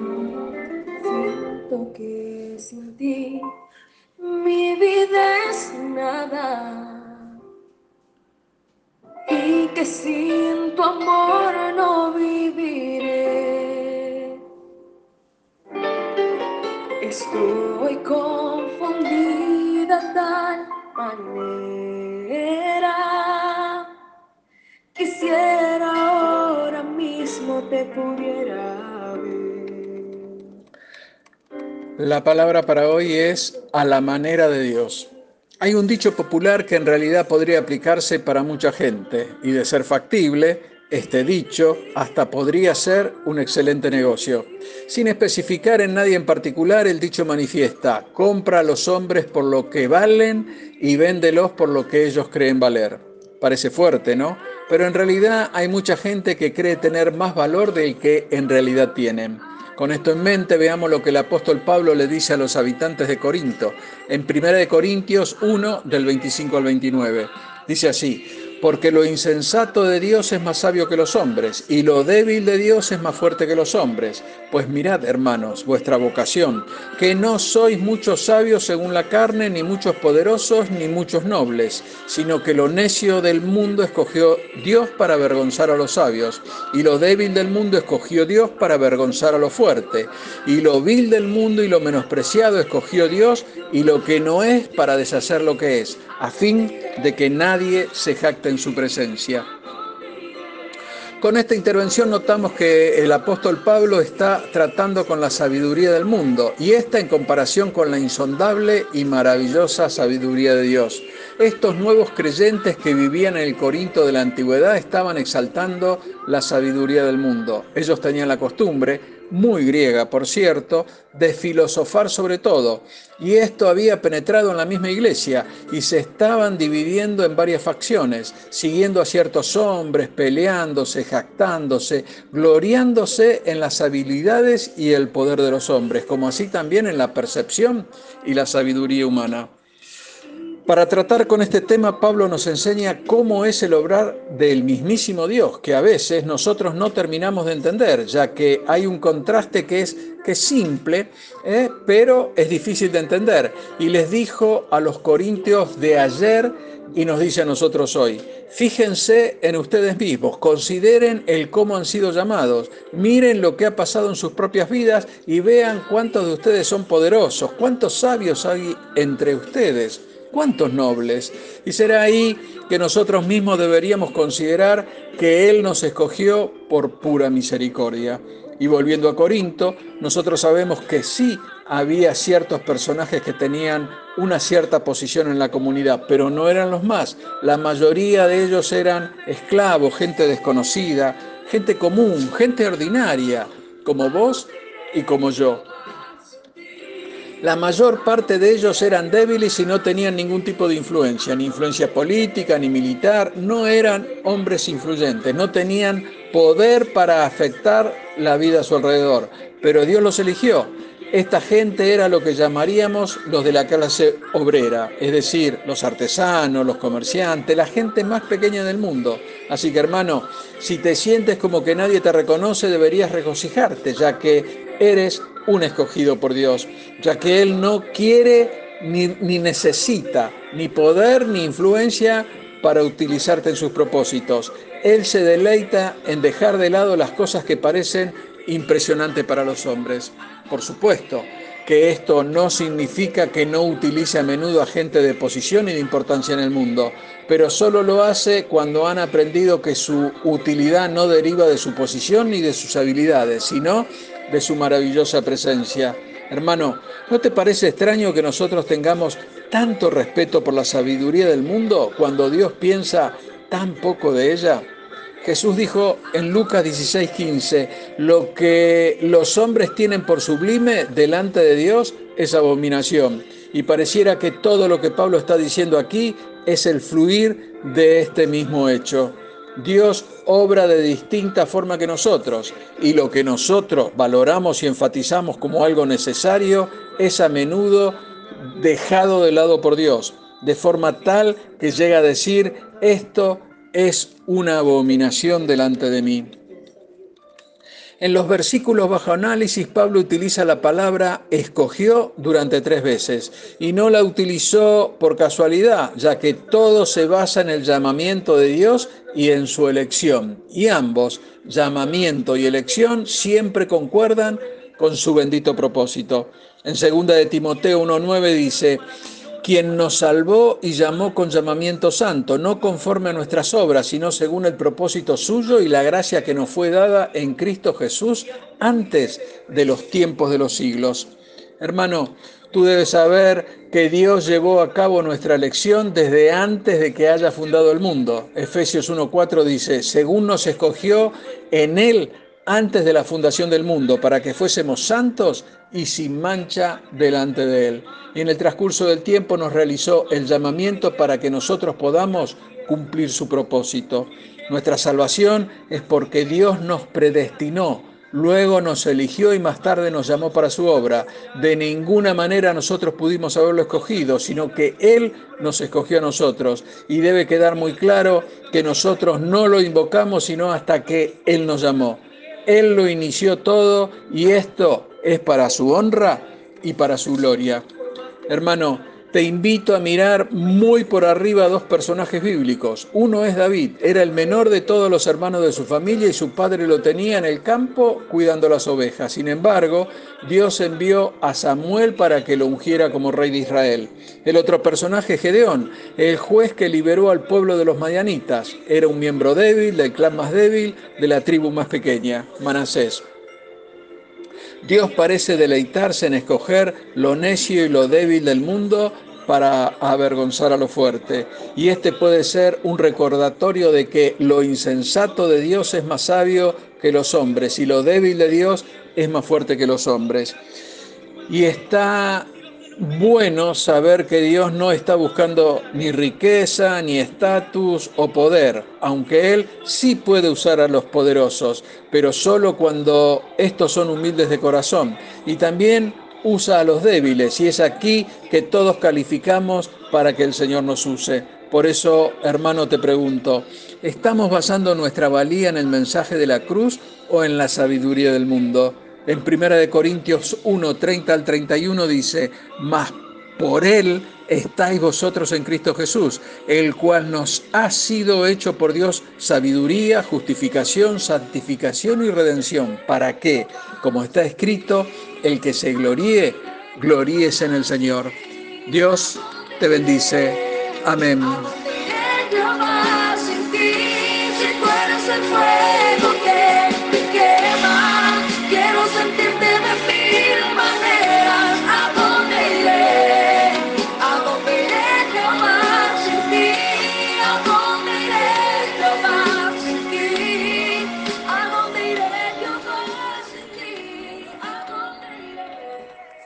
Siento que sin ti mi vida es nada y que sin tu amor no viviré. Estoy confundida tal manera. Quisiera ahora mismo te pudiera La palabra para hoy es a la manera de Dios. Hay un dicho popular que en realidad podría aplicarse para mucha gente y de ser factible, este dicho hasta podría ser un excelente negocio. Sin especificar en nadie en particular, el dicho manifiesta, compra a los hombres por lo que valen y véndelos por lo que ellos creen valer. Parece fuerte, ¿no? Pero en realidad hay mucha gente que cree tener más valor del que en realidad tienen. Con esto en mente, veamos lo que el apóstol Pablo le dice a los habitantes de Corinto, en 1 Corintios 1, del 25 al 29. Dice así, porque lo insensato de Dios es más sabio que los hombres, y lo débil de Dios es más fuerte que los hombres. Pues mirad, hermanos, vuestra vocación, que no sois muchos sabios según la carne, ni muchos poderosos, ni muchos nobles, sino que lo necio del mundo escogió Dios para avergonzar a los sabios, y lo débil del mundo escogió Dios para avergonzar a lo fuerte, y lo vil del mundo y lo menospreciado escogió Dios, y lo que no es para deshacer lo que es, a fin de que nadie se jacte en su presencia. Con esta intervención notamos que el apóstol Pablo está tratando con la sabiduría del mundo y esta en comparación con la insondable y maravillosa sabiduría de Dios. Estos nuevos creyentes que vivían en el Corinto de la antigüedad estaban exaltando la sabiduría del mundo. Ellos tenían la costumbre muy griega, por cierto, de filosofar sobre todo. Y esto había penetrado en la misma iglesia y se estaban dividiendo en varias facciones, siguiendo a ciertos hombres, peleándose, jactándose, gloriándose en las habilidades y el poder de los hombres, como así también en la percepción y la sabiduría humana. Para tratar con este tema, Pablo nos enseña cómo es el obrar del mismísimo Dios, que a veces nosotros no terminamos de entender, ya que hay un contraste que es, que simple, ¿eh? pero es difícil de entender. Y les dijo a los corintios de ayer y nos dice a nosotros hoy, fíjense en ustedes mismos, consideren el cómo han sido llamados, miren lo que ha pasado en sus propias vidas y vean cuántos de ustedes son poderosos, cuántos sabios hay entre ustedes ¿Cuántos nobles? Y será ahí que nosotros mismos deberíamos considerar que Él nos escogió por pura misericordia. Y volviendo a Corinto, nosotros sabemos que sí había ciertos personajes que tenían una cierta posición en la comunidad, pero no eran los más. La mayoría de ellos eran esclavos, gente desconocida, gente común, gente ordinaria, como vos y como yo. La mayor parte de ellos eran débiles y no tenían ningún tipo de influencia, ni influencia política, ni militar, no eran hombres influyentes, no tenían poder para afectar la vida a su alrededor, pero Dios los eligió. Esta gente era lo que llamaríamos los de la clase obrera, es decir, los artesanos, los comerciantes, la gente más pequeña del mundo. Así que hermano, si te sientes como que nadie te reconoce, deberías regocijarte, ya que eres un escogido por Dios, ya que Él no quiere ni, ni, necesita ni poder ni influencia para utilizarte en sus propósitos. Él se deleita en dejar de lado las cosas que parecen impresionantes para los hombres. Por supuesto que esto no significa que no utilice a menudo a gente de posición y de importancia en el mundo, pero solo lo hace cuando han aprendido que su utilidad no deriva de su posición ni de sus habilidades, sino de su maravillosa presencia. Hermano, ¿no te parece extraño que nosotros tengamos tanto respeto por la sabiduría del mundo cuando Dios piensa tan poco de ella? Jesús dijo en Lucas 16:15, lo que los hombres tienen por sublime delante de Dios es abominación. Y pareciera que todo lo que Pablo está diciendo aquí es el fluir de este mismo hecho. Dios obra de distinta forma que nosotros y lo que nosotros valoramos y enfatizamos como algo necesario es a menudo dejado de lado por Dios, de forma tal que llega a decir, esto es una abominación delante de mí. En los versículos bajo análisis, Pablo utiliza la palabra escogió durante tres veces y no la utilizó por casualidad, ya que todo se basa en el llamamiento de Dios y en su elección. Y ambos, llamamiento y elección, siempre concuerdan con su bendito propósito. En 2 de Timoteo 1.9 dice, quien nos salvó y llamó con llamamiento santo, no conforme a nuestras obras, sino según el propósito suyo y la gracia que nos fue dada en Cristo Jesús antes de los tiempos de los siglos. Hermano, tú debes saber que Dios llevó a cabo nuestra elección desde antes de que haya fundado el mundo. Efesios 1.4 dice, según nos escogió en Él antes de la fundación del mundo, para que fuésemos santos y sin mancha delante de Él. Y en el transcurso del tiempo nos realizó el llamamiento para que nosotros podamos cumplir su propósito. Nuestra salvación es porque Dios nos predestinó, luego nos eligió y más tarde nos llamó para su obra. De ninguna manera nosotros pudimos haberlo escogido, sino que Él nos escogió a nosotros. Y debe quedar muy claro que nosotros no lo invocamos sino hasta que Él nos llamó. Él lo inició todo y esto es para su honra y para su gloria. Hermano, te invito a mirar muy por arriba dos personajes bíblicos. Uno es David, era el menor de todos los hermanos de su familia y su padre lo tenía en el campo cuidando las ovejas. Sin embargo, Dios envió a Samuel para que lo ungiera como rey de Israel. El otro personaje es Gedeón, el juez que liberó al pueblo de los madianitas. Era un miembro débil, del clan más débil, de la tribu más pequeña, Manasés. Dios parece deleitarse en escoger lo necio y lo débil del mundo para avergonzar a lo fuerte. Y este puede ser un recordatorio de que lo insensato de Dios es más sabio que los hombres y lo débil de Dios es más fuerte que los hombres. Y está bueno saber que Dios no está buscando ni riqueza, ni estatus o poder, aunque Él sí puede usar a los poderosos, pero solo cuando estos son humildes de corazón. Y también usa a los débiles, y es aquí que todos calificamos para que el Señor nos use. Por eso, hermano, te pregunto, ¿estamos basando nuestra valía en el mensaje de la cruz o en la sabiduría del mundo? En 1 Corintios 1, 30 al 31 dice, mas por Él estáis vosotros en Cristo Jesús, el cual nos ha sido hecho por Dios sabiduría, justificación, santificación y redención, para que, como está escrito, el que se gloríe, gloríese en el Señor. Dios te bendice. Amén.